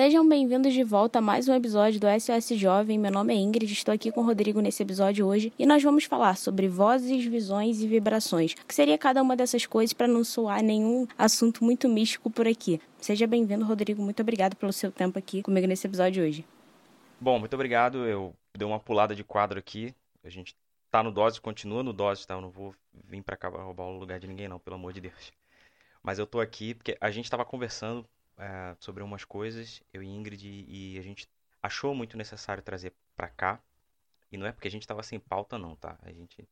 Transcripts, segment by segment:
Sejam bem-vindos de volta a mais um episódio do SOS Jovem. Meu nome é Ingrid, estou aqui com o Rodrigo nesse episódio hoje e nós vamos falar sobre vozes, visões e vibrações. O que seria cada uma dessas coisas para não soar nenhum assunto muito místico por aqui. Seja bem-vindo, Rodrigo. Muito obrigado pelo seu tempo aqui comigo nesse episódio hoje. Bom, muito obrigado. Eu dei uma pulada de quadro aqui. A gente tá no dose, continua no dose, tá? Eu não vou vir para cá roubar o lugar de ninguém, não, pelo amor de Deus. Mas eu tô aqui porque a gente estava conversando é, sobre umas coisas, eu e Ingrid, e a gente achou muito necessário trazer para cá. E não é porque a gente estava sem pauta, não, tá? A gente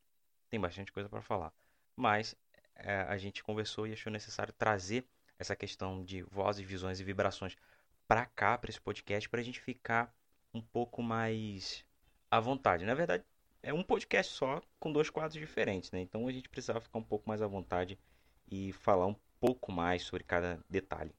tem bastante coisa para falar. Mas é, a gente conversou e achou necessário trazer essa questão de vozes, visões e vibrações para cá, para esse podcast, para a gente ficar um pouco mais à vontade. Na verdade, é um podcast só com dois quadros diferentes, né? Então a gente precisava ficar um pouco mais à vontade e falar um pouco mais sobre cada detalhe.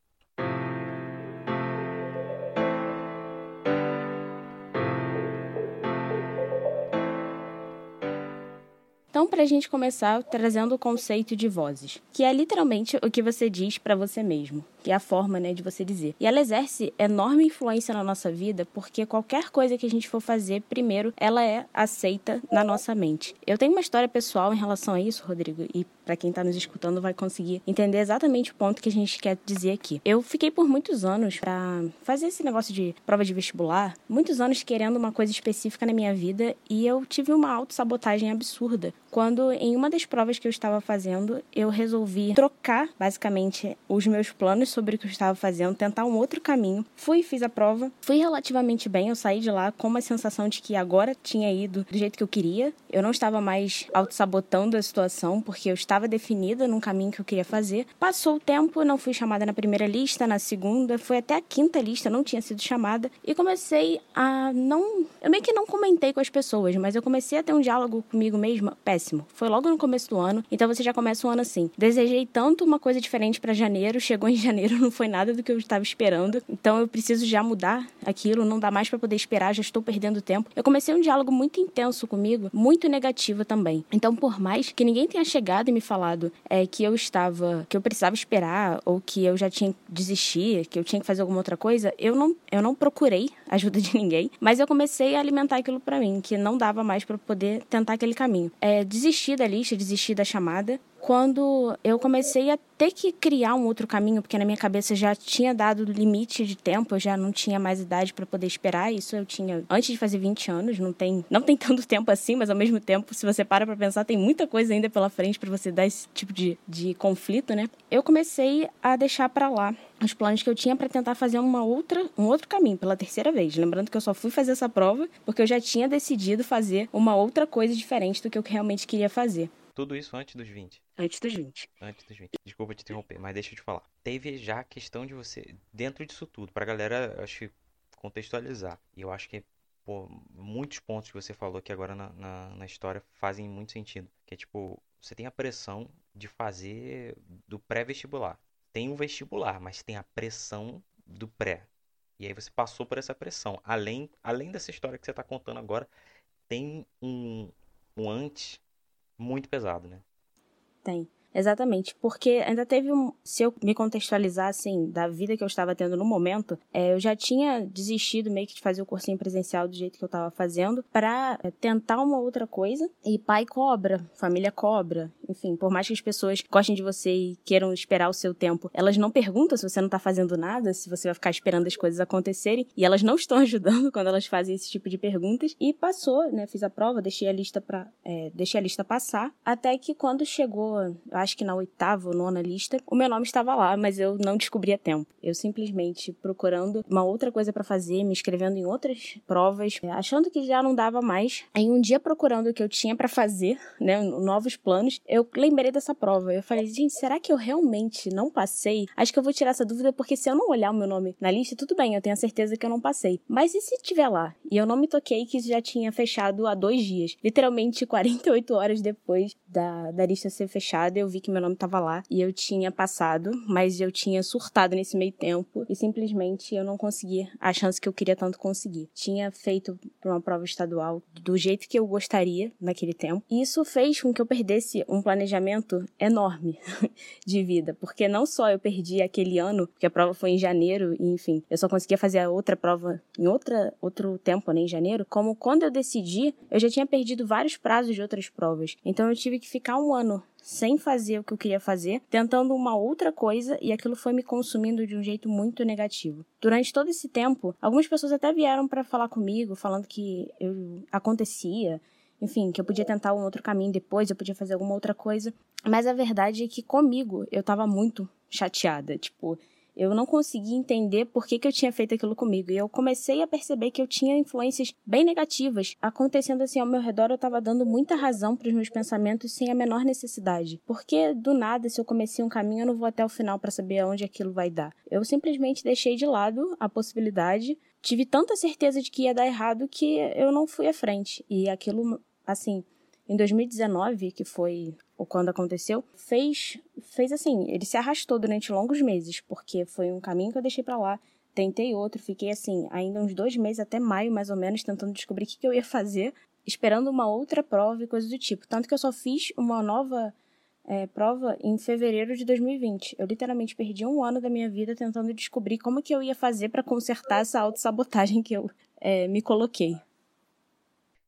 Para a gente começar trazendo o conceito de vozes, que é literalmente o que você diz para você mesmo, que é a forma né, de você dizer. E ela exerce enorme influência na nossa vida, porque qualquer coisa que a gente for fazer, primeiro, ela é aceita na nossa mente. Eu tenho uma história pessoal em relação a isso, Rodrigo, e para quem está nos escutando vai conseguir entender exatamente o ponto que a gente quer dizer aqui. Eu fiquei por muitos anos para fazer esse negócio de prova de vestibular, muitos anos querendo uma coisa específica na minha vida e eu tive uma autossabotagem absurda quando em uma das provas que eu estava fazendo, eu resolvi trocar basicamente os meus planos sobre o que eu estava fazendo, tentar um outro caminho. Fui, fiz a prova, fui relativamente bem, eu saí de lá com uma sensação de que agora tinha ido do jeito que eu queria. Eu não estava mais auto-sabotando a situação, porque eu estava definida num caminho que eu queria fazer. Passou o tempo, não fui chamada na primeira lista, na segunda, foi até a quinta lista, não tinha sido chamada, e comecei a não. Eu meio que não comentei com as pessoas, mas eu comecei a ter um diálogo comigo mesma péssimo. Foi logo no começo do ano, então você já começa o ano assim. Desejei tanto uma coisa diferente para janeiro, chegou em janeiro, não foi nada do que eu estava esperando, então eu preciso já mudar aquilo, não dá mais para poder esperar, já estou perdendo tempo. Eu comecei um diálogo muito intenso comigo, muito negativo também. Então, por mais que ninguém tenha chegado e me falado é, que eu estava, que eu precisava esperar ou que eu já tinha que desistir, que eu tinha que fazer alguma outra coisa, eu não, eu não procurei ajuda de ninguém, mas eu comecei a alimentar aquilo para mim, que não dava mais para poder tentar aquele caminho. É, desisti da lista, desisti da chamada, quando eu comecei a ter que criar um outro caminho, porque na minha cabeça já tinha dado limite de tempo, eu já não tinha mais idade para poder esperar. Isso eu tinha antes de fazer 20 anos, não tem, não tem tanto tempo assim, mas ao mesmo tempo, se você para para pensar, tem muita coisa ainda pela frente para você dar esse tipo de, de conflito, né? Eu comecei a deixar para lá os planos que eu tinha para tentar fazer uma outra, um outro caminho pela terceira vez. Lembrando que eu só fui fazer essa prova porque eu já tinha decidido fazer uma outra coisa diferente do que eu realmente queria fazer. Tudo isso antes dos 20. Antes dos 20. Antes dos 20. Desculpa te interromper, mas deixa eu te falar. Teve já a questão de você, dentro disso tudo, pra galera, acho que contextualizar. E eu acho que pô, muitos pontos que você falou aqui agora na, na, na história fazem muito sentido. Que é tipo, você tem a pressão de fazer do pré-vestibular. Tem o vestibular, mas tem a pressão do pré. E aí você passou por essa pressão. Além, além dessa história que você está contando agora, tem um, um antes muito pesado, né? Tem. Exatamente, porque ainda teve um. Se eu me contextualizar, assim, da vida que eu estava tendo no momento, é, eu já tinha desistido meio que de fazer o cursinho presencial do jeito que eu estava fazendo para é, tentar uma outra coisa. E pai cobra, família cobra, enfim, por mais que as pessoas gostem de você e queiram esperar o seu tempo, elas não perguntam se você não tá fazendo nada, se você vai ficar esperando as coisas acontecerem. E elas não estão ajudando quando elas fazem esse tipo de perguntas. E passou, né? Fiz a prova, deixei a lista para é, deixei a lista passar. Até que quando chegou, eu acho que na oitava ou nona lista, o meu nome estava lá, mas eu não descobri a tempo. Eu simplesmente procurando uma outra coisa para fazer, me inscrevendo em outras provas, achando que já não dava mais. Aí um dia procurando o que eu tinha para fazer, né, novos planos, eu lembrei dessa prova. Eu falei, gente, será que eu realmente não passei? Acho que eu vou tirar essa dúvida porque se eu não olhar o meu nome na lista, tudo bem, eu tenho a certeza que eu não passei. Mas e se tiver lá? E eu não me toquei que já tinha fechado há dois dias. Literalmente 48 horas depois da, da lista ser fechada, eu vi vi que meu nome estava lá e eu tinha passado, mas eu tinha surtado nesse meio tempo e simplesmente eu não consegui a chance que eu queria tanto conseguir. Tinha feito uma prova estadual do jeito que eu gostaria naquele tempo. E isso fez com que eu perdesse um planejamento enorme de vida, porque não só eu perdi aquele ano, porque a prova foi em janeiro e enfim, eu só conseguia fazer a outra prova em outra outro tempo, né, em janeiro, como quando eu decidi, eu já tinha perdido vários prazos de outras provas. Então eu tive que ficar um ano sem fazer o que eu queria fazer, tentando uma outra coisa e aquilo foi me consumindo de um jeito muito negativo. Durante todo esse tempo, algumas pessoas até vieram para falar comigo, falando que eu acontecia, enfim, que eu podia tentar um outro caminho depois, eu podia fazer alguma outra coisa. Mas a verdade é que comigo eu tava muito chateada, tipo, eu não conseguia entender por que, que eu tinha feito aquilo comigo. E eu comecei a perceber que eu tinha influências bem negativas acontecendo assim ao meu redor. Eu estava dando muita razão para os meus pensamentos sem a menor necessidade. Porque do nada, se eu comecei um caminho, eu não vou até o final para saber aonde aquilo vai dar. Eu simplesmente deixei de lado a possibilidade. Tive tanta certeza de que ia dar errado que eu não fui à frente. E aquilo, assim, em 2019, que foi ou quando aconteceu, fez, fez assim, ele se arrastou durante longos meses, porque foi um caminho que eu deixei para lá, tentei outro, fiquei assim, ainda uns dois meses, até maio mais ou menos, tentando descobrir o que, eu ia fazer, esperando uma outra prova e coisa do tipo. Tanto que eu só fiz uma nova é, prova em fevereiro de 2020. Eu literalmente perdi um ano da minha vida tentando descobrir como que eu ia fazer para consertar essa autossabotagem que eu é, me coloquei.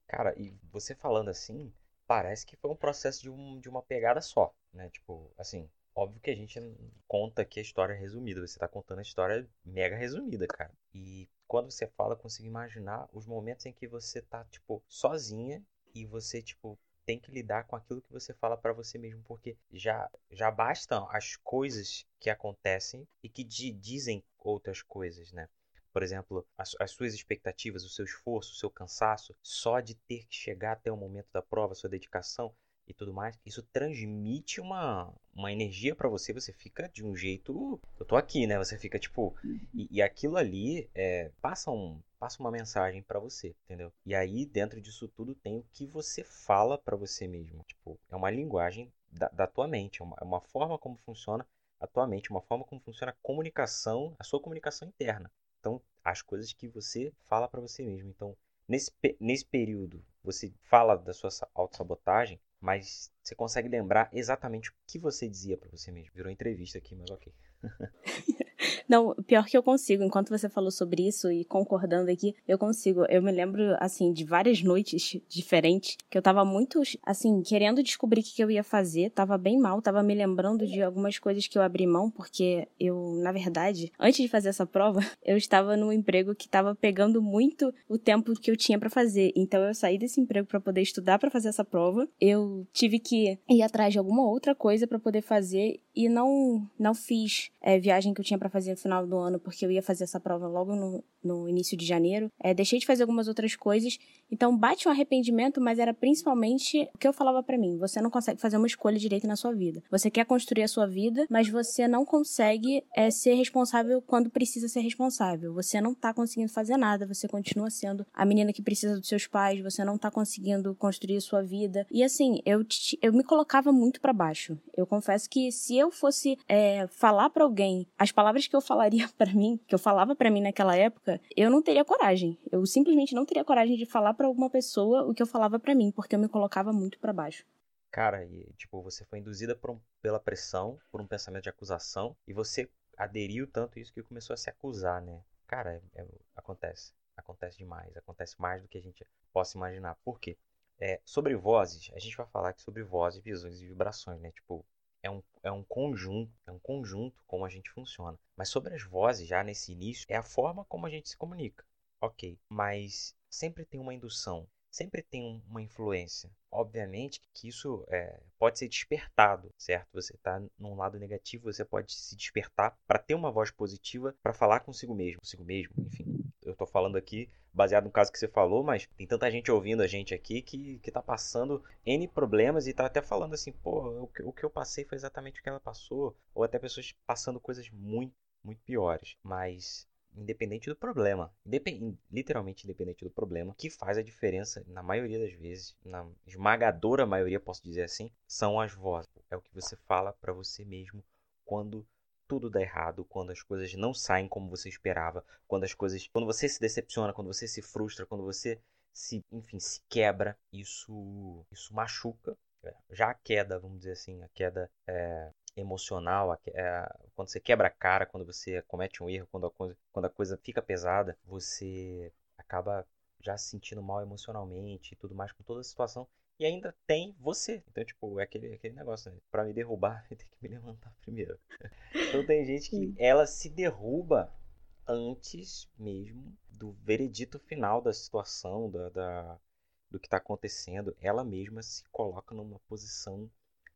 Cara, e você falando assim, parece que foi um processo de, um, de uma pegada só, né? Tipo, assim, óbvio que a gente conta aqui a história resumida, você tá contando a história mega resumida, cara. E quando você fala, eu consigo imaginar os momentos em que você tá, tipo, sozinha e você, tipo, tem que lidar com aquilo que você fala para você mesmo, porque já já bastam as coisas que acontecem e que dizem outras coisas, né? Por exemplo, as, as, suas expectativas, o seu esforço, o seu cansaço, só de ter que chegar até o momento da prova, sua dedicação e tudo mais, isso transmite uma, uma energia para você, você fica de um jeito, eu tô aqui, né? Você fica tipo, e, e aquilo ali é, passa um passa uma mensagem para você, entendeu? E aí dentro disso tudo tem o que você fala para você mesmo, tipo, é uma linguagem da, da tua mente, é uma, é uma forma como funciona a tua mente, uma forma como funciona a comunicação, a sua comunicação interna. Então, as coisas que você fala para você mesmo. Então, nesse, nesse período, você fala da sua autossabotagem, mas você consegue lembrar exatamente o que você dizia para você mesmo. Virou entrevista aqui, mas ok. Não, pior que eu consigo. Enquanto você falou sobre isso e concordando aqui, eu consigo. Eu me lembro, assim, de várias noites diferentes que eu tava muito, assim, querendo descobrir o que eu ia fazer. Tava bem mal, tava me lembrando de algumas coisas que eu abri mão, porque eu, na verdade, antes de fazer essa prova, eu estava num emprego que tava pegando muito o tempo que eu tinha para fazer. Então eu saí desse emprego para poder estudar para fazer essa prova. Eu tive que ir atrás de alguma outra coisa para poder fazer e não não fiz é, viagem que eu tinha para fazer final do ano, porque eu ia fazer essa prova logo no, no início de janeiro. É, deixei de fazer algumas outras coisas. Então bate um arrependimento, mas era principalmente o que eu falava para mim. Você não consegue fazer uma escolha direita na sua vida. Você quer construir a sua vida, mas você não consegue é, ser responsável quando precisa ser responsável. Você não tá conseguindo fazer nada, você continua sendo a menina que precisa dos seus pais, você não tá conseguindo construir a sua vida. E assim, eu, eu me colocava muito para baixo. Eu confesso que se eu fosse é, falar para alguém as palavras que eu falaria para mim, que eu falava para mim naquela época, eu não teria coragem. Eu simplesmente não teria coragem de falar para alguma pessoa o que eu falava para mim, porque eu me colocava muito para baixo. Cara, e tipo, você foi induzida um, pela pressão, por um pensamento de acusação, e você aderiu tanto isso que começou a se acusar, né? Cara, é, é, acontece. Acontece demais. Acontece mais do que a gente possa imaginar. Por quê? É, sobre vozes, a gente vai falar aqui sobre vozes, visões e vibrações, né? Tipo, é um, é um conjunto, é um conjunto como a gente funciona. Mas sobre as vozes, já nesse início, é a forma como a gente se comunica. Ok, mas sempre tem uma indução, sempre tem uma influência. Obviamente que isso é, pode ser despertado, certo? Você está num lado negativo, você pode se despertar para ter uma voz positiva, para falar consigo mesmo, consigo mesmo, enfim. Eu estou falando aqui baseado no caso que você falou, mas tem tanta gente ouvindo a gente aqui que, que tá passando N problemas e tá até falando assim, pô, o que, o que eu passei foi exatamente o que ela passou. Ou até pessoas passando coisas muito, muito piores. Mas independente do problema, independ, literalmente independente do problema, que faz a diferença na maioria das vezes, na esmagadora maioria, posso dizer assim, são as vozes. é o que você fala para você mesmo quando tudo dá errado, quando as coisas não saem como você esperava, quando as coisas, quando você se decepciona, quando você se frustra, quando você se, enfim, se quebra, isso isso machuca. É, já a queda, vamos dizer assim, a queda é, emocional, a, é, quando você quebra a cara, quando você comete um erro, quando a coisa, quando a coisa fica pesada, você acaba já se sentindo mal emocionalmente e tudo mais com toda a situação. E ainda tem você. Então, tipo, é aquele, aquele negócio, né? Pra me derrubar, tem que me levantar primeiro. então tem gente que ela se derruba antes mesmo do veredito final da situação, da, da do que está acontecendo. Ela mesma se coloca numa posição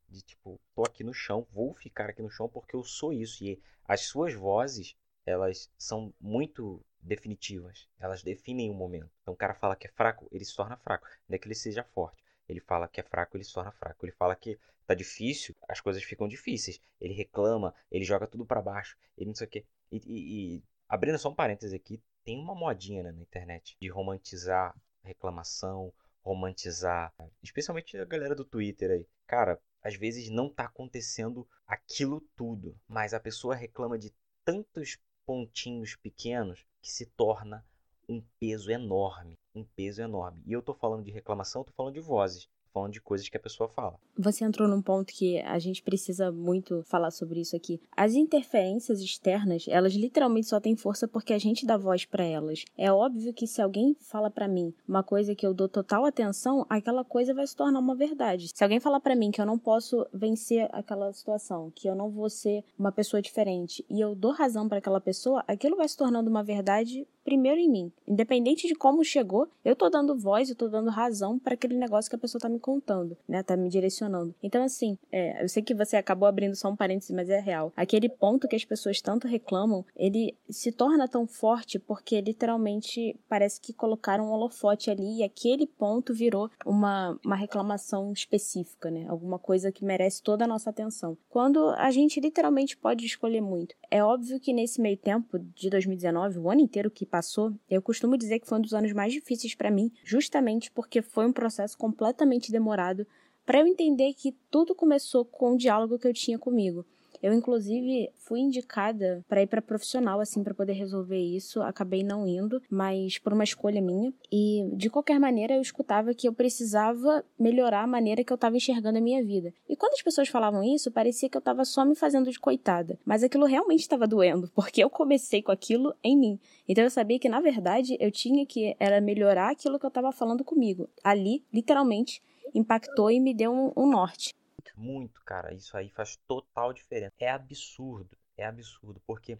de tipo, tô aqui no chão, vou ficar aqui no chão porque eu sou isso. E as suas vozes, elas são muito definitivas. Elas definem o momento. Então o cara fala que é fraco, ele se torna fraco. Não é que ele seja forte. Ele fala que é fraco, ele se torna fraco. Ele fala que tá difícil, as coisas ficam difíceis. Ele reclama, ele joga tudo para baixo, ele não sei o quê. E, e, e, abrindo só um parêntese aqui, tem uma modinha né, na internet de romantizar reclamação, romantizar, especialmente a galera do Twitter aí. Cara, às vezes não tá acontecendo aquilo tudo, mas a pessoa reclama de tantos pontinhos pequenos que se torna um peso enorme, um peso enorme. E eu tô falando de reclamação, tô falando de vozes falando de coisas que a pessoa fala. Você entrou num ponto que a gente precisa muito falar sobre isso aqui. As interferências externas, elas literalmente só têm força porque a gente dá voz para elas. É óbvio que se alguém fala para mim uma coisa que eu dou total atenção, aquela coisa vai se tornar uma verdade. Se alguém falar para mim que eu não posso vencer aquela situação, que eu não vou ser uma pessoa diferente e eu dou razão para aquela pessoa, aquilo vai se tornando uma verdade primeiro em mim. Independente de como chegou, eu tô dando voz, eu tô dando razão para aquele negócio que a pessoa tá me contando, né? Tá me direcionando. Então, assim, é, eu sei que você acabou abrindo só um parênteses, mas é real. Aquele ponto que as pessoas tanto reclamam, ele se torna tão forte porque literalmente parece que colocaram um holofote ali e aquele ponto virou uma, uma reclamação específica, né? Alguma coisa que merece toda a nossa atenção. Quando a gente literalmente pode escolher muito. É óbvio que nesse meio tempo de 2019, o ano inteiro que passou, eu costumo dizer que foi um dos anos mais difíceis para mim, justamente porque foi um processo completamente demorado para eu entender que tudo começou com um diálogo que eu tinha comigo. Eu, inclusive, fui indicada para ir para profissional, assim, para poder resolver isso. Acabei não indo, mas por uma escolha minha. E, de qualquer maneira, eu escutava que eu precisava melhorar a maneira que eu estava enxergando a minha vida. E quando as pessoas falavam isso, parecia que eu estava só me fazendo de coitada. Mas aquilo realmente estava doendo, porque eu comecei com aquilo em mim. Então eu sabia que, na verdade, eu tinha que era melhorar aquilo que eu estava falando comigo. Ali, literalmente, impactou e me deu um, um norte muito, cara. Isso aí faz total diferença. É absurdo, é absurdo, porque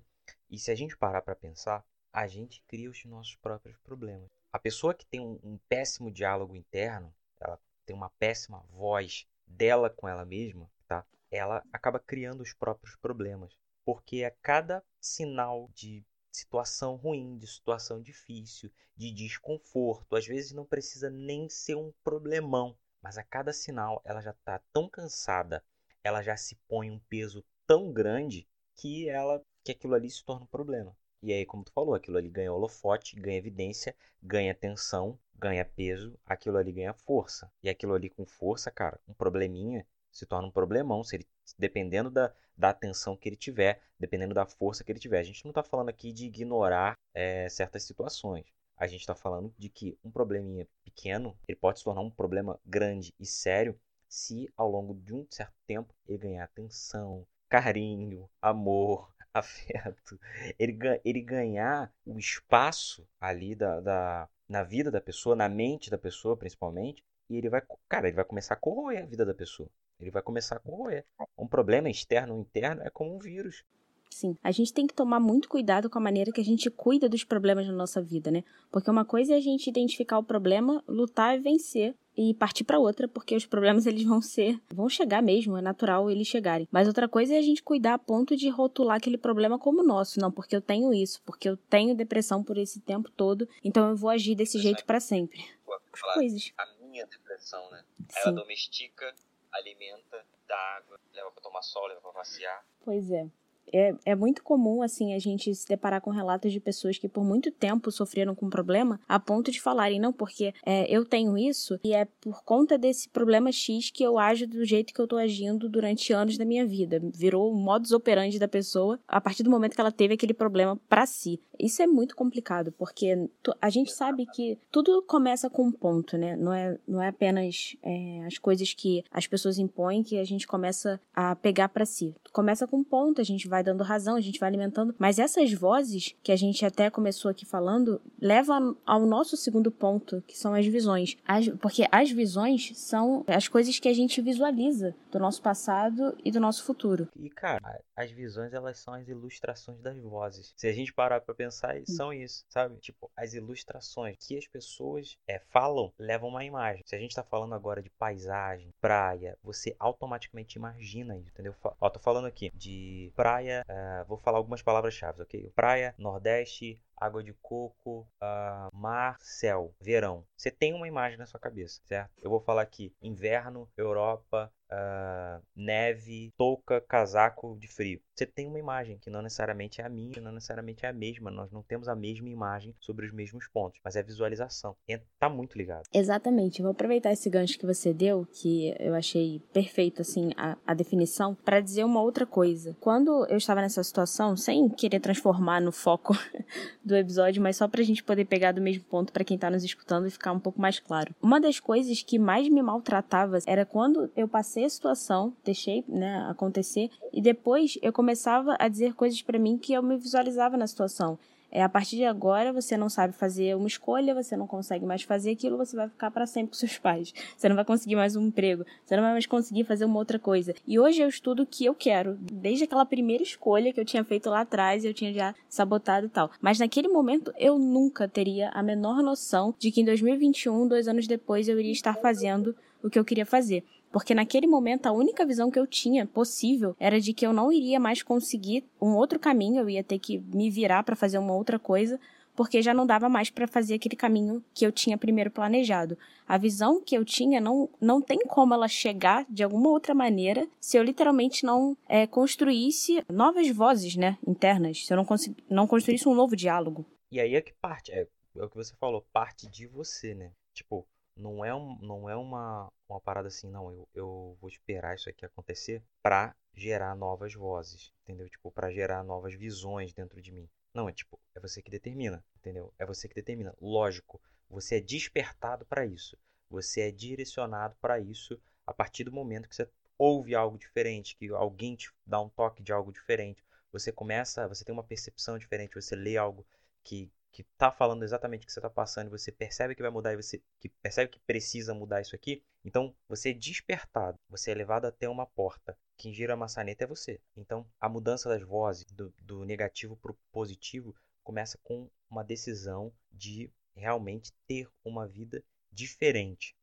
e se a gente parar para pensar, a gente cria os nossos próprios problemas. A pessoa que tem um, um péssimo diálogo interno, ela tem uma péssima voz dela com ela mesma, tá? Ela acaba criando os próprios problemas, porque a cada sinal de situação ruim, de situação difícil, de desconforto, às vezes não precisa nem ser um problemão, mas a cada sinal ela já está tão cansada, ela já se põe um peso tão grande que ela que aquilo ali se torna um problema. E aí, como tu falou, aquilo ali ganha holofote, ganha evidência, ganha tensão, ganha peso, aquilo ali ganha força. E aquilo ali com força, cara, um probleminha se torna um problemão, se ele, dependendo da, da atenção que ele tiver, dependendo da força que ele tiver. A gente não está falando aqui de ignorar é, certas situações a gente está falando de que um probleminha pequeno ele pode se tornar um problema grande e sério se ao longo de um certo tempo ele ganhar atenção, carinho, amor, afeto, ele, ele ganhar o espaço ali da, da, na vida da pessoa, na mente da pessoa principalmente, e ele vai, cara, ele vai começar a corroer a vida da pessoa. Ele vai começar a corroer. Um problema externo ou interno é como um vírus. Sim, a gente tem que tomar muito cuidado com a maneira que a gente cuida dos problemas na nossa vida, né? Porque uma coisa é a gente identificar o problema, lutar e vencer e partir para outra, porque os problemas eles vão ser, vão chegar mesmo, é natural eles chegarem. Mas outra coisa é a gente cuidar a ponto de rotular aquele problema como nosso, não, porque eu tenho isso, porque eu tenho depressão por esse tempo todo, então eu vou agir desse jeito para sempre. Falar Coisas. A minha depressão, né? Sim. Ela domestica, alimenta, dá água, leva para tomar sol, leva para passear. Pois é. É, é muito comum, assim, a gente se deparar com relatos de pessoas que por muito tempo sofreram com um problema a ponto de falarem, não, porque é, eu tenho isso e é por conta desse problema X que eu ajo do jeito que eu tô agindo durante anos da minha vida. Virou o modus operandi da pessoa a partir do momento que ela teve aquele problema para si. Isso é muito complicado, porque a gente sabe que tudo começa com um ponto, né? Não é, não é apenas é, as coisas que as pessoas impõem que a gente começa a pegar para si. Começa com um ponto, a gente vai dando razão, a gente vai alimentando, mas essas vozes que a gente até começou aqui falando levam ao nosso segundo ponto, que são as visões. As, porque as visões são as coisas que a gente visualiza do nosso passado e do nosso futuro. E cara, as visões elas são as ilustrações das vozes. Se a gente parar para pensar, hum. são isso, sabe? Tipo, as ilustrações que as pessoas é, falam levam uma imagem. Se a gente tá falando agora de paisagem, praia, você automaticamente imagina isso, entendeu? Ó, tô falando aqui de praia, uh, vou falar algumas palavras-chave, ok? Praia, Nordeste, água de coco, uh, mar, céu, verão. Você tem uma imagem na sua cabeça, certo? Eu vou falar aqui inverno, Europa, uh, neve, touca, casaco de frio. Você tem uma imagem que não necessariamente é a minha, não necessariamente é a mesma. Nós não temos a mesma imagem sobre os mesmos pontos, mas é visualização. E tá muito ligado. Exatamente. vou aproveitar esse gancho que você deu, que eu achei perfeito assim a, a definição, para dizer uma outra coisa. Quando eu estava nessa situação, sem querer transformar no foco do episódio, mas só pra gente poder pegar do mesmo ponto para quem tá nos escutando e ficar um pouco mais claro. Uma das coisas que mais me maltratava era quando eu passei a situação, deixei, né, acontecer e depois eu começava a dizer coisas para mim que eu me visualizava na situação. É, a partir de agora você não sabe fazer uma escolha, você não consegue mais fazer aquilo, você vai ficar para sempre com seus pais. Você não vai conseguir mais um emprego, você não vai mais conseguir fazer uma outra coisa. E hoje eu estudo o que eu quero, desde aquela primeira escolha que eu tinha feito lá atrás, eu tinha já sabotado e tal. Mas naquele momento eu nunca teria a menor noção de que em 2021, dois anos depois, eu iria estar fazendo o que eu queria fazer. Porque naquele momento a única visão que eu tinha possível era de que eu não iria mais conseguir um outro caminho, eu ia ter que me virar para fazer uma outra coisa, porque já não dava mais para fazer aquele caminho que eu tinha primeiro planejado. A visão que eu tinha não, não tem como ela chegar de alguma outra maneira se eu literalmente não é, construísse novas vozes né, internas, se eu não, não construísse um novo diálogo. E aí é que parte, é, é o que você falou, parte de você, né? Tipo, não é, um, não é uma, uma parada assim, não, eu, eu vou esperar isso aqui acontecer para gerar novas vozes, entendeu? Tipo, para gerar novas visões dentro de mim. Não, é tipo, é você que determina, entendeu? É você que determina. Lógico, você é despertado para isso. Você é direcionado para isso a partir do momento que você ouve algo diferente, que alguém te dá um toque de algo diferente. Você começa, você tem uma percepção diferente, você lê algo que, que está falando exatamente o que você está passando, você percebe que vai mudar e você que percebe que precisa mudar isso aqui, então você é despertado, você é levado até uma porta. Quem gira a maçaneta é você. Então a mudança das vozes do, do negativo para o positivo começa com uma decisão de realmente ter uma vida diferente,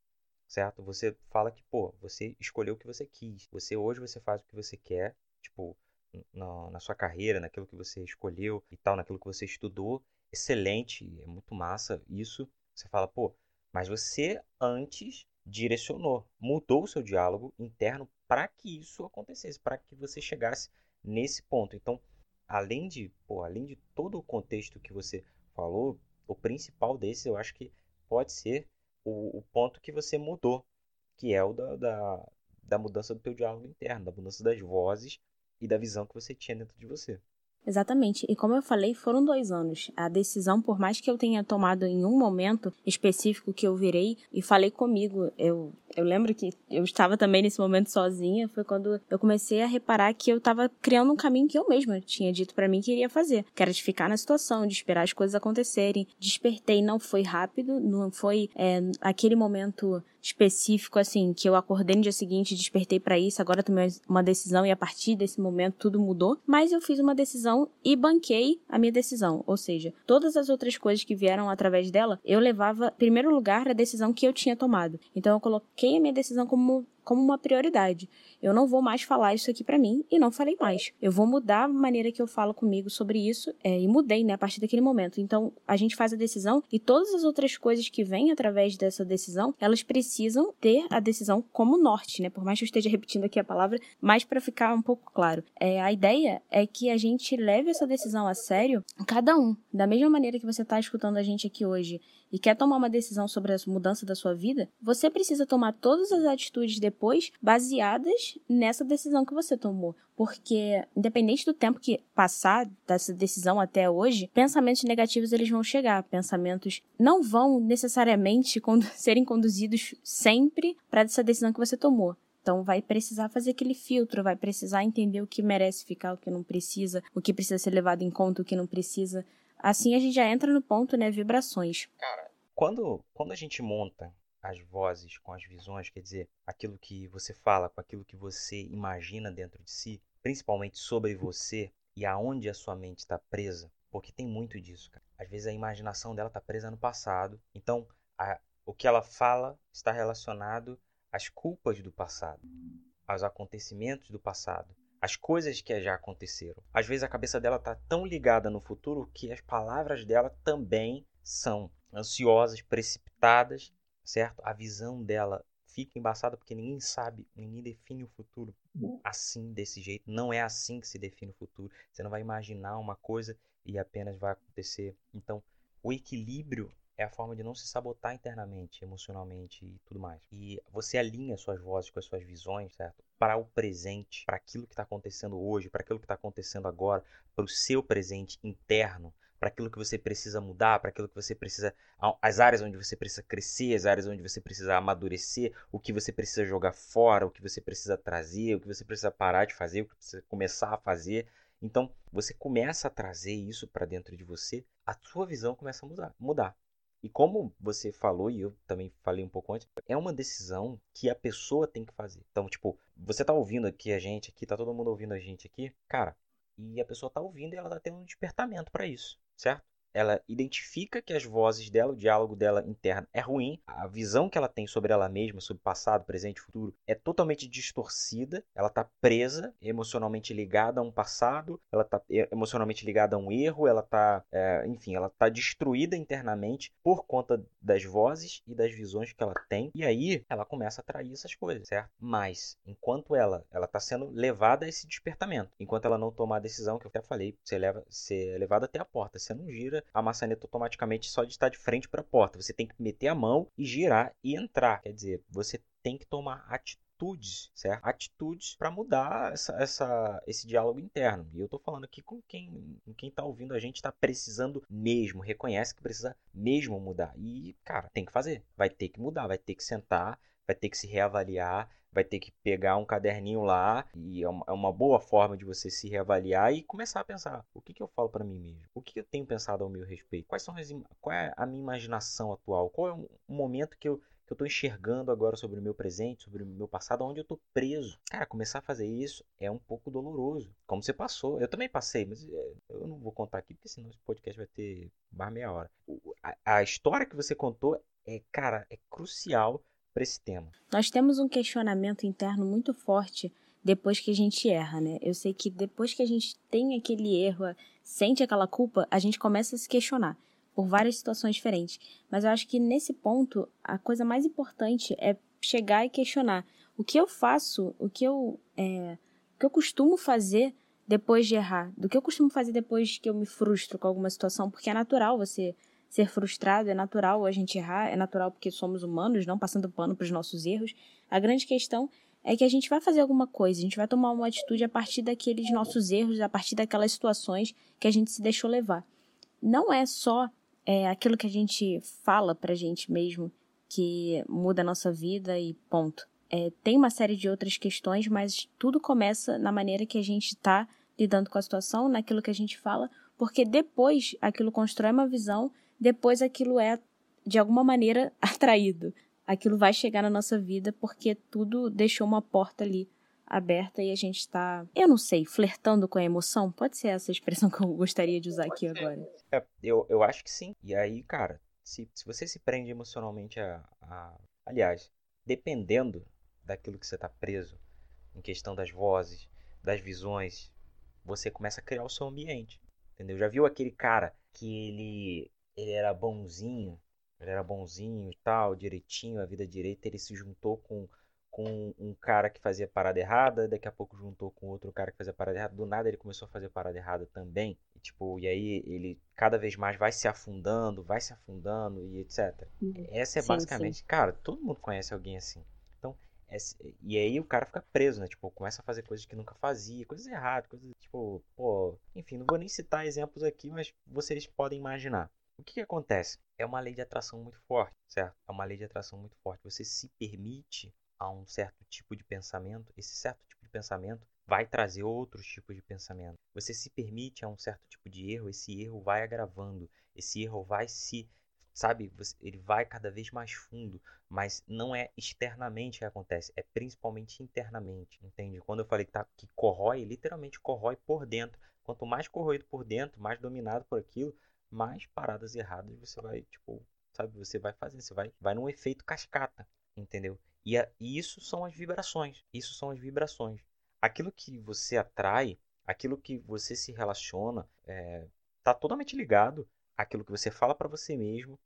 certo? Você fala que pô, você escolheu o que você quis. Você hoje você faz o que você quer, tipo na, na sua carreira, naquilo que você escolheu e tal, naquilo que você estudou excelente, é muito massa isso. Você fala, pô, mas você antes direcionou, mudou o seu diálogo interno para que isso acontecesse, para que você chegasse nesse ponto. Então, além de, pô, além de todo o contexto que você falou, o principal desse eu acho que pode ser o, o ponto que você mudou, que é o da, da, da mudança do teu diálogo interno, da mudança das vozes e da visão que você tinha dentro de você. Exatamente. E como eu falei, foram dois anos. A decisão, por mais que eu tenha tomado em um momento específico que eu virei e falei comigo, eu, eu lembro que eu estava também nesse momento sozinha, foi quando eu comecei a reparar que eu estava criando um caminho que eu mesma tinha dito para mim que iria fazer, que era de ficar na situação, de esperar as coisas acontecerem. Despertei, não foi rápido, não foi é, aquele momento específico, assim, que eu acordei no dia seguinte, despertei para isso, agora tomei uma decisão e a partir desse momento tudo mudou. Mas eu fiz uma decisão e banquei a minha decisão. Ou seja, todas as outras coisas que vieram através dela, eu levava, em primeiro lugar, a decisão que eu tinha tomado. Então eu coloquei a minha decisão como como uma prioridade. Eu não vou mais falar isso aqui para mim e não falei mais. Eu vou mudar a maneira que eu falo comigo sobre isso é, e mudei, né, a partir daquele momento. Então, a gente faz a decisão e todas as outras coisas que vêm através dessa decisão, elas precisam ter a decisão como norte, né? Por mais que eu esteja repetindo aqui a palavra, mas para ficar um pouco claro. É, a ideia é que a gente leve essa decisão a sério, cada um. Da mesma maneira que você está escutando a gente aqui hoje e quer tomar uma decisão sobre a mudança da sua vida, você precisa tomar todas as atitudes depois baseadas nessa decisão que você tomou. Porque, independente do tempo que passar dessa decisão até hoje, pensamentos negativos eles vão chegar. Pensamentos não vão necessariamente serem conduzidos sempre para essa decisão que você tomou. Então vai precisar fazer aquele filtro, vai precisar entender o que merece ficar, o que não precisa, o que precisa ser levado em conta, o que não precisa. Assim a gente já entra no ponto, né, vibrações. Cara, quando, quando a gente monta as vozes com as visões, quer dizer, aquilo que você fala com aquilo que você imagina dentro de si, principalmente sobre você e aonde a sua mente está presa, porque tem muito disso, cara. Às vezes a imaginação dela está presa no passado, então a, o que ela fala está relacionado as culpas do passado, aos acontecimentos do passado, as coisas que já aconteceram. Às vezes a cabeça dela está tão ligada no futuro que as palavras dela também são ansiosas, precipitadas, certo? A visão dela fica embaçada porque ninguém sabe, ninguém define o futuro assim, desse jeito. Não é assim que se define o futuro. Você não vai imaginar uma coisa e apenas vai acontecer. Então, o equilíbrio é a forma de não se sabotar internamente, emocionalmente e tudo mais. E você alinha suas vozes com as suas visões, certo? Para o presente, para aquilo que está acontecendo hoje, para aquilo que está acontecendo agora, para o seu presente interno, para aquilo que você precisa mudar, para aquilo que você precisa. as áreas onde você precisa crescer, as áreas onde você precisa amadurecer, o que você precisa jogar fora, o que você precisa trazer, o que você precisa parar de fazer, o que precisa começar a fazer. Então, você começa a trazer isso para dentro de você, a sua visão começa a mudar. mudar. E como você falou, e eu também falei um pouco antes, é uma decisão que a pessoa tem que fazer. Então, tipo, você tá ouvindo aqui a gente aqui, tá todo mundo ouvindo a gente aqui, cara, e a pessoa tá ouvindo e ela tá tendo um despertamento para isso, certo? Ela identifica que as vozes dela, o diálogo dela interno é ruim, a visão que ela tem sobre ela mesma, sobre passado, presente futuro, é totalmente distorcida, ela está presa, emocionalmente ligada a um passado, ela está emocionalmente ligada a um erro, ela está, é, enfim, ela está destruída internamente por conta das vozes e das visões que ela tem, e aí ela começa a atrair essas coisas, certo? Mas, enquanto ela ela está sendo levada a esse despertamento, enquanto ela não tomar a decisão, que eu até falei, você leva, ser levada até a porta, você não gira a maçaneta automaticamente só de estar de frente para a porta. Você tem que meter a mão e girar e entrar. Quer dizer, você tem que tomar atitudes, certo? Atitudes para mudar essa, essa, esse diálogo interno. E eu estou falando aqui com quem com quem está ouvindo a gente está precisando mesmo, reconhece que precisa mesmo mudar. E, cara, tem que fazer. Vai ter que mudar, vai ter que sentar, vai ter que se reavaliar, vai ter que pegar um caderninho lá e é uma, é uma boa forma de você se reavaliar e começar a pensar o que, que eu falo para mim mesmo, o que, que eu tenho pensado ao meu respeito, quais são as, qual é a minha imaginação atual, qual é o momento que eu que eu estou enxergando agora sobre o meu presente, sobre o meu passado, onde eu estou preso. Cara, começar a fazer isso é um pouco doloroso. Como você passou, eu também passei, mas é, eu não vou contar aqui porque senão esse podcast vai ter mais meia hora. A, a história que você contou é, cara, é crucial para esse tema? Nós temos um questionamento interno muito forte depois que a gente erra, né? Eu sei que depois que a gente tem aquele erro, sente aquela culpa, a gente começa a se questionar por várias situações diferentes. Mas eu acho que nesse ponto, a coisa mais importante é chegar e questionar o que eu faço, o que eu, é, o que eu costumo fazer depois de errar, do que eu costumo fazer depois que eu me frustro com alguma situação, porque é natural você ser frustrado, é natural a gente errar, é natural porque somos humanos, não passando pano para os nossos erros. A grande questão é que a gente vai fazer alguma coisa, a gente vai tomar uma atitude a partir daqueles nossos erros, a partir daquelas situações que a gente se deixou levar. Não é só é, aquilo que a gente fala pra gente mesmo que muda a nossa vida e ponto. É, tem uma série de outras questões, mas tudo começa na maneira que a gente está lidando com a situação, naquilo que a gente fala, porque depois aquilo constrói uma visão depois aquilo é, de alguma maneira, atraído. Aquilo vai chegar na nossa vida porque tudo deixou uma porta ali aberta e a gente está, eu não sei, flertando com a emoção? Pode ser essa expressão que eu gostaria de usar aqui agora. É, eu, eu acho que sim. E aí, cara, se, se você se prende emocionalmente a, a. Aliás, dependendo daquilo que você está preso, em questão das vozes, das visões, você começa a criar o seu ambiente. Entendeu? Já viu aquele cara que ele ele era bonzinho, ele era bonzinho e tal, direitinho, a vida direita, ele se juntou com com um cara que fazia parada errada, daqui a pouco juntou com outro cara que fazia parada errada, do nada ele começou a fazer parada errada também. E, tipo, e aí ele cada vez mais vai se afundando, vai se afundando e etc. Uhum. Essa é sim, basicamente, sim. cara, todo mundo conhece alguém assim. Então, essa, e aí o cara fica preso, né? Tipo, começa a fazer coisas que nunca fazia, coisas erradas, coisas tipo, pô, enfim, não vou nem citar exemplos aqui, mas vocês podem imaginar. O que, que acontece? É uma lei de atração muito forte, certo? É uma lei de atração muito forte. Você se permite a um certo tipo de pensamento, esse certo tipo de pensamento vai trazer outros tipos de pensamento. Você se permite a um certo tipo de erro, esse erro vai agravando, esse erro vai se, sabe, ele vai cada vez mais fundo, mas não é externamente que acontece, é principalmente internamente, entende? Quando eu falei que, tá, que corrói, literalmente corrói por dentro. Quanto mais corroído por dentro, mais dominado por aquilo, mais paradas erradas você vai, tipo, sabe, você vai fazer, você vai, vai num efeito cascata, entendeu? E, a, e isso são as vibrações. Isso são as vibrações. Aquilo que você atrai, aquilo que você se relaciona, é, tá totalmente ligado àquilo que você fala para você mesmo,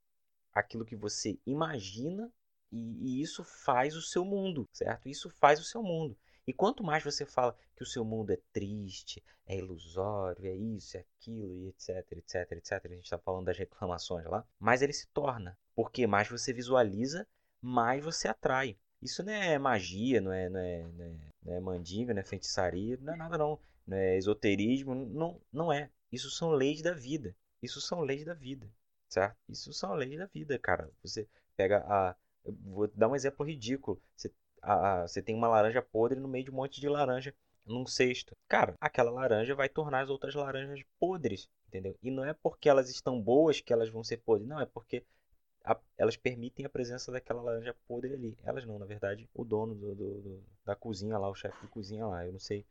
aquilo que você imagina e, e, isso faz o seu mundo, certo? Isso faz o seu mundo. E quanto mais você fala que o seu mundo é triste, é ilusório, é isso, é aquilo, e etc, etc, etc, a gente está falando das reclamações lá, mais ele se torna. Porque mais você visualiza, mais você atrai. Isso não é magia, não é, não é, não é, não é mandinga, não é feitiçaria, não é nada não. Não é esoterismo, não, não é. Isso são leis da vida. Isso são leis da vida, certo? Isso são leis da vida, cara. Você pega a... Vou dar um exemplo ridículo. Você, a, a, você tem uma laranja podre no meio de um monte de laranja num cesto. Cara, aquela laranja vai tornar as outras laranjas podres, entendeu? E não é porque elas estão boas que elas vão ser podres. Não, é porque a, elas permitem a presença daquela laranja podre ali. Elas não, na verdade, o dono do, do, do, da cozinha lá, o chefe de cozinha lá, eu não sei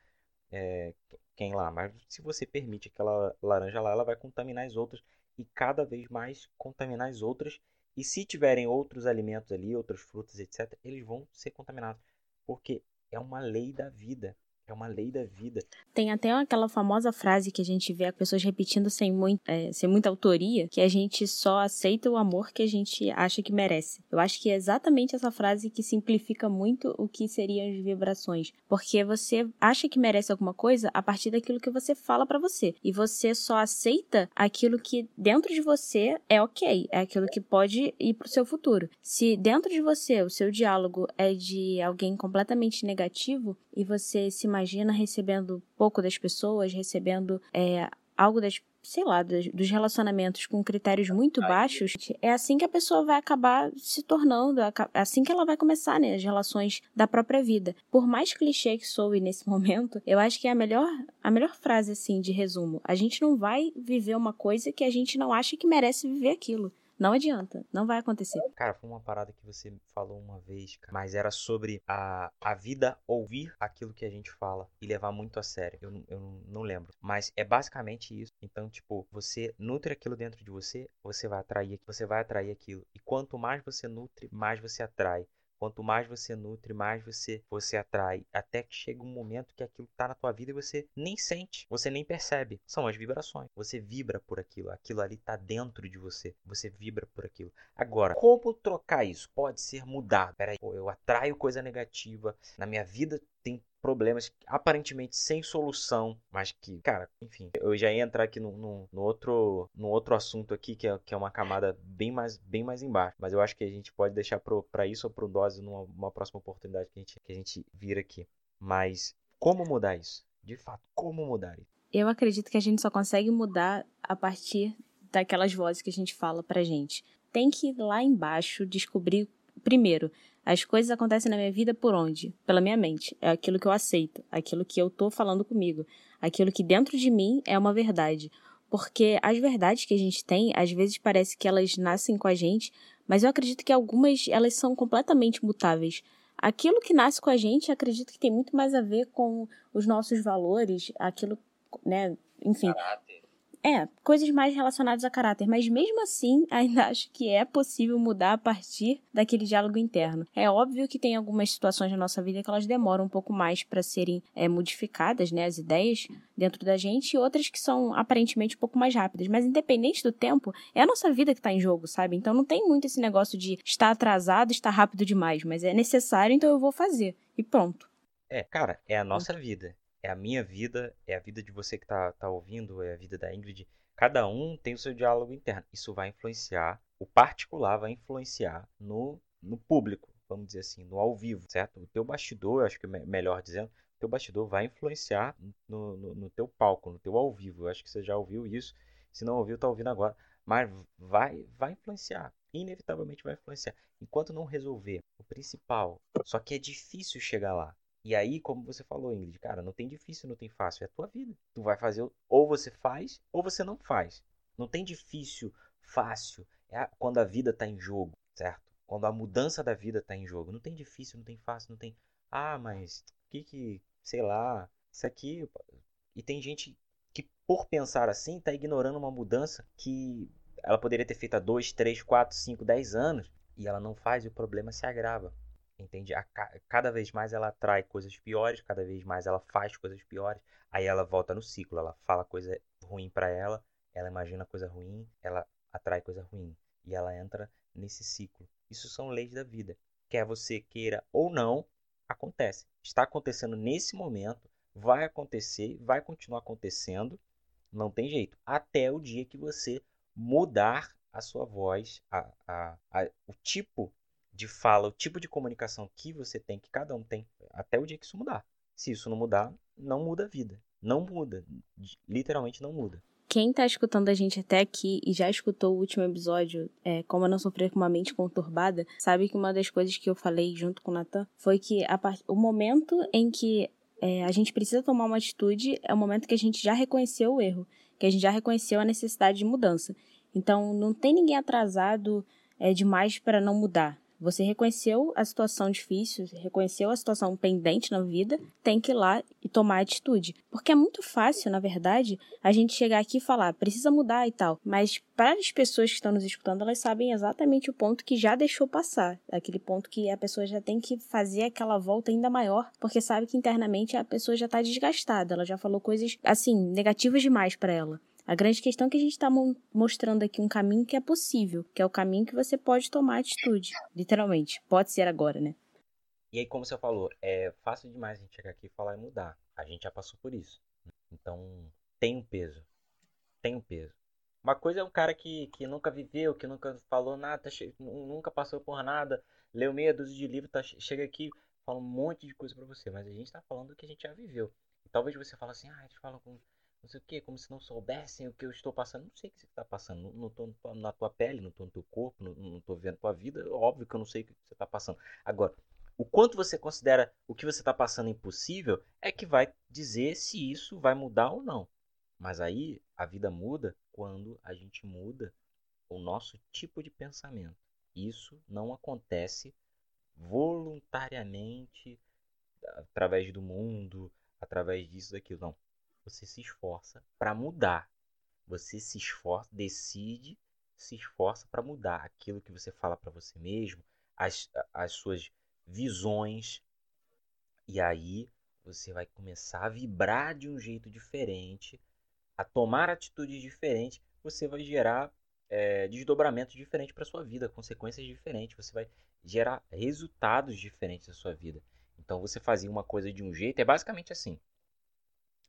é, quem lá, mas se você permite aquela laranja lá, ela vai contaminar as outras e cada vez mais contaminar as outras. E se tiverem outros alimentos ali, outras frutas, etc., eles vão ser contaminados. Porque é uma lei da vida. É uma lei da vida. Tem até aquela famosa frase que a gente vê as pessoas repetindo sem, muito, é, sem muita autoria, que a gente só aceita o amor que a gente acha que merece. Eu acho que é exatamente essa frase que simplifica muito o que seriam as vibrações. Porque você acha que merece alguma coisa a partir daquilo que você fala para você. E você só aceita aquilo que dentro de você é ok, é aquilo que pode ir pro seu futuro. Se dentro de você o seu diálogo é de alguém completamente negativo e você se imagina recebendo pouco das pessoas, recebendo é, algo das sei lá, dos relacionamentos com critérios muito baixos, é assim que a pessoa vai acabar se tornando, é assim que ela vai começar, né, as relações da própria vida. Por mais clichê que soe nesse momento, eu acho que é a melhor, a melhor frase, assim, de resumo. A gente não vai viver uma coisa que a gente não acha que merece viver aquilo. Não adianta, não vai acontecer. Cara, foi uma parada que você falou uma vez, cara, mas era sobre a, a vida ouvir aquilo que a gente fala e levar muito a sério. Eu, eu não lembro, mas é basicamente isso. Então, tipo, você nutre aquilo dentro de você, você vai atrair, você vai atrair aquilo. E quanto mais você nutre, mais você atrai. Quanto mais você nutre, mais você você atrai, até que chega um momento que aquilo está na tua vida e você nem sente, você nem percebe. São as vibrações. Você vibra por aquilo, aquilo ali está dentro de você. Você vibra por aquilo. Agora, como trocar isso? Pode ser mudado. Peraí, eu atraio coisa negativa na minha vida tem problemas aparentemente sem solução, mas que, cara, enfim, eu já ia entrar aqui no, no, no, outro, no outro assunto aqui, que é, que é uma camada bem mais, bem mais embaixo, mas eu acho que a gente pode deixar para isso ou pro dose numa próxima oportunidade que a, gente, que a gente vir aqui. Mas como mudar isso? De fato, como mudar isso? Eu acredito que a gente só consegue mudar a partir daquelas vozes que a gente fala pra gente. Tem que ir lá embaixo descobrir primeiro as coisas acontecem na minha vida por onde? Pela minha mente. É aquilo que eu aceito, aquilo que eu tô falando comigo, aquilo que dentro de mim é uma verdade. Porque as verdades que a gente tem, às vezes parece que elas nascem com a gente, mas eu acredito que algumas elas são completamente mutáveis. Aquilo que nasce com a gente, acredito que tem muito mais a ver com os nossos valores, aquilo, né, enfim. É, coisas mais relacionadas a caráter, mas mesmo assim, ainda acho que é possível mudar a partir daquele diálogo interno. É óbvio que tem algumas situações na nossa vida que elas demoram um pouco mais para serem é, modificadas, né, as ideias dentro da gente, e outras que são aparentemente um pouco mais rápidas. Mas independente do tempo, é a nossa vida que está em jogo, sabe? Então não tem muito esse negócio de estar atrasado, estar rápido demais, mas é necessário, então eu vou fazer. E pronto. É, cara, é a nossa vida é a minha vida, é a vida de você que está tá ouvindo, é a vida da Ingrid. Cada um tem o seu diálogo interno. Isso vai influenciar, o particular vai influenciar no, no público, vamos dizer assim, no ao vivo, certo? O teu bastidor, acho que é melhor dizendo, o teu bastidor vai influenciar no, no, no teu palco, no teu ao vivo. Eu acho que você já ouviu isso. Se não ouviu, está ouvindo agora. Mas vai, vai influenciar. Inevitavelmente vai influenciar. Enquanto não resolver o principal, só que é difícil chegar lá. E aí, como você falou, Ingrid, cara, não tem difícil, não tem fácil, é a tua vida. Tu vai fazer, ou você faz, ou você não faz. Não tem difícil, fácil, é quando a vida está em jogo, certo? Quando a mudança da vida está em jogo. Não tem difícil, não tem fácil, não tem. Ah, mas que que, sei lá, isso aqui. E tem gente que, por pensar assim, está ignorando uma mudança que ela poderia ter feito há 2, 3, 4, 5, 10 anos e ela não faz e o problema se agrava entende? A, cada vez mais ela atrai coisas piores, cada vez mais ela faz coisas piores, aí ela volta no ciclo, ela fala coisa ruim para ela, ela imagina coisa ruim, ela atrai coisa ruim e ela entra nesse ciclo. Isso são leis da vida. Quer você queira ou não, acontece. Está acontecendo nesse momento, vai acontecer, vai continuar acontecendo, não tem jeito, até o dia que você mudar a sua voz, a, a, a, o tipo de fala, o tipo de comunicação que você tem, que cada um tem, até o dia que isso mudar. Se isso não mudar, não muda a vida. Não muda. Literalmente não muda. Quem tá escutando a gente até aqui e já escutou o último episódio, é, Como não sofrer com uma mente conturbada, sabe que uma das coisas que eu falei junto com o Natan foi que part... o momento em que é, a gente precisa tomar uma atitude é o momento que a gente já reconheceu o erro, que a gente já reconheceu a necessidade de mudança. Então, não tem ninguém atrasado é, demais para não mudar. Você reconheceu a situação difícil, reconheceu a situação pendente na vida, tem que ir lá e tomar atitude. Porque é muito fácil, na verdade, a gente chegar aqui e falar, precisa mudar e tal. Mas para as pessoas que estão nos escutando, elas sabem exatamente o ponto que já deixou passar. Aquele ponto que a pessoa já tem que fazer aquela volta ainda maior, porque sabe que internamente a pessoa já está desgastada. Ela já falou coisas, assim, negativas demais para ela. A grande questão é que a gente está mostrando aqui um caminho que é possível, que é o caminho que você pode tomar atitude, literalmente. Pode ser agora, né? E aí, como você falou, é fácil demais a gente chegar aqui e falar e mudar. A gente já passou por isso. Então, tem um peso. Tem um peso. Uma coisa é um cara que, que nunca viveu, que nunca falou nada, nunca passou por nada, leu meia dúzia de livros, tá, chega aqui, fala um monte de coisa para você. Mas a gente tá falando do que a gente já viveu. E talvez você fale assim, ah, eles falam com não sei o que, como se não soubessem o que eu estou passando. Não sei o que você está passando, não estou na tua pele, não estou no teu corpo, não estou vendo tua vida. Óbvio que eu não sei o que você está passando. Agora, o quanto você considera o que você está passando impossível é que vai dizer se isso vai mudar ou não. Mas aí a vida muda quando a gente muda o nosso tipo de pensamento. Isso não acontece voluntariamente através do mundo, através disso, daquilo. Não você se esforça para mudar. Você se esforça, decide, se esforça para mudar aquilo que você fala para você mesmo, as, as suas visões. E aí você vai começar a vibrar de um jeito diferente, a tomar atitudes diferentes. Você vai gerar é, desdobramentos diferentes para sua vida, consequências diferentes. Você vai gerar resultados diferentes da sua vida. Então você fazia uma coisa de um jeito, é basicamente assim.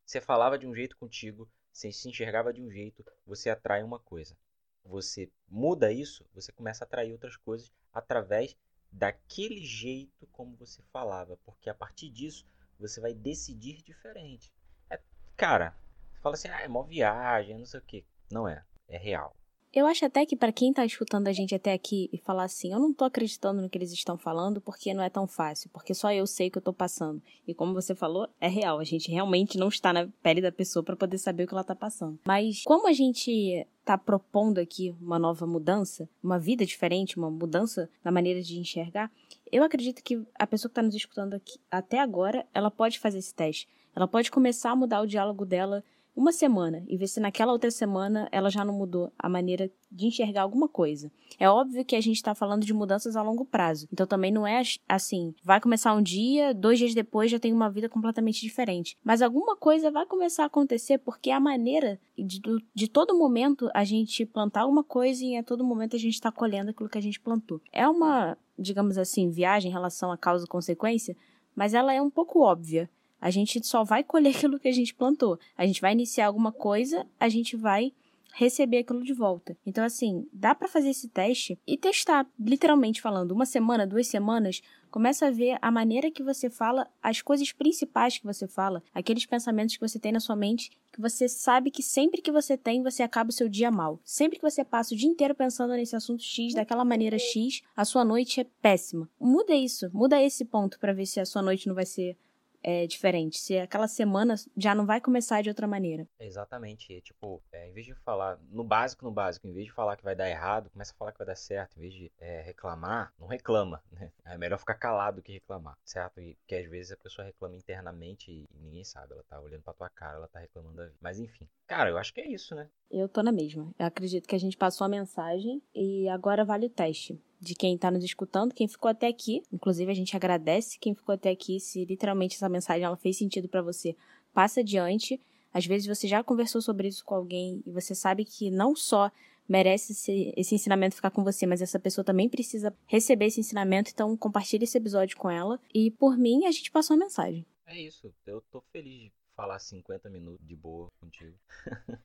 Você falava de um jeito contigo, você se enxergava de um jeito, você atrai uma coisa. Você muda isso, você começa a atrair outras coisas através daquele jeito como você falava, porque a partir disso você vai decidir diferente. É, cara, você fala assim, ah, é mó viagem, não sei o que. Não é, é real. Eu acho até que para quem tá escutando a gente até aqui e falar assim, eu não tô acreditando no que eles estão falando porque não é tão fácil, porque só eu sei o que eu tô passando. E como você falou, é real, a gente realmente não está na pele da pessoa para poder saber o que ela tá passando. Mas como a gente tá propondo aqui uma nova mudança, uma vida diferente, uma mudança na maneira de enxergar, eu acredito que a pessoa que está nos escutando aqui até agora, ela pode fazer esse teste. Ela pode começar a mudar o diálogo dela uma semana e ver se naquela outra semana ela já não mudou a maneira de enxergar alguma coisa. É óbvio que a gente está falando de mudanças a longo prazo. Então também não é assim, vai começar um dia, dois dias depois já tem uma vida completamente diferente. Mas alguma coisa vai começar a acontecer porque a maneira de, de todo momento a gente plantar alguma coisa e a todo momento a gente está colhendo aquilo que a gente plantou. É uma, digamos assim, viagem em relação a causa e consequência, mas ela é um pouco óbvia. A gente só vai colher aquilo que a gente plantou. A gente vai iniciar alguma coisa, a gente vai receber aquilo de volta. Então, assim, dá para fazer esse teste e testar, literalmente falando, uma semana, duas semanas, começa a ver a maneira que você fala, as coisas principais que você fala, aqueles pensamentos que você tem na sua mente, que você sabe que sempre que você tem, você acaba o seu dia mal. Sempre que você passa o dia inteiro pensando nesse assunto X, daquela maneira X, a sua noite é péssima. Muda isso, muda esse ponto para ver se a sua noite não vai ser é, diferente. Se aquela semana já não vai começar de outra maneira. Exatamente. Tipo, é, em vez de falar no básico, no básico, em vez de falar que vai dar errado, começa a falar que vai dar certo. Em vez de é, reclamar, não reclama. Né? É melhor ficar calado do que reclamar, certo? E, porque às vezes a pessoa reclama internamente e, e ninguém sabe. Ela tá olhando pra tua cara, ela tá reclamando da vida. Mas enfim. Cara, eu acho que é isso, né? Eu tô na mesma. Eu acredito que a gente passou a mensagem e agora vale o teste de quem está nos escutando, quem ficou até aqui. Inclusive, a gente agradece quem ficou até aqui. Se literalmente essa mensagem ela fez sentido para você, passa adiante. Às vezes você já conversou sobre isso com alguém e você sabe que não só merece esse, esse ensinamento ficar com você, mas essa pessoa também precisa receber esse ensinamento. Então, compartilhe esse episódio com ela. E por mim, a gente passou a mensagem. É isso. Eu tô feliz de falar 50 minutos de boa contigo.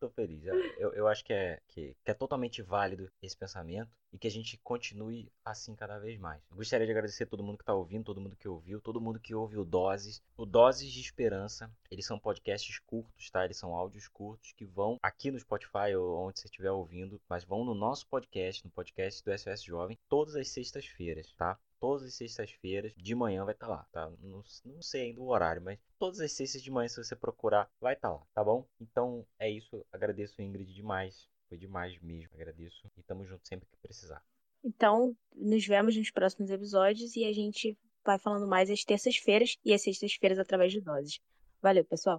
Tô feliz. Eu, eu acho que é, que, que, é totalmente válido esse pensamento e que a gente continue assim cada vez mais. Gostaria de agradecer a todo mundo que está ouvindo, todo mundo que ouviu, todo mundo que ouve o Doses. O Doses de Esperança, eles são podcasts curtos, tá? Eles são áudios curtos que vão aqui no Spotify ou onde você estiver ouvindo, mas vão no nosso podcast, no podcast do SOS Jovem, todas as sextas-feiras, tá? todas as sextas-feiras de manhã vai estar tá lá, tá? Não, não, sei ainda o horário, mas todas as sextas de manhã, se você procurar, vai estar tá lá, tá bom? Então é isso. Agradeço, Ingrid, demais. Foi demais mesmo. Agradeço. E tamo junto sempre que precisar. Então, nos vemos nos próximos episódios e a gente vai falando mais às terças-feiras e às sextas-feiras através de doses. Valeu, pessoal!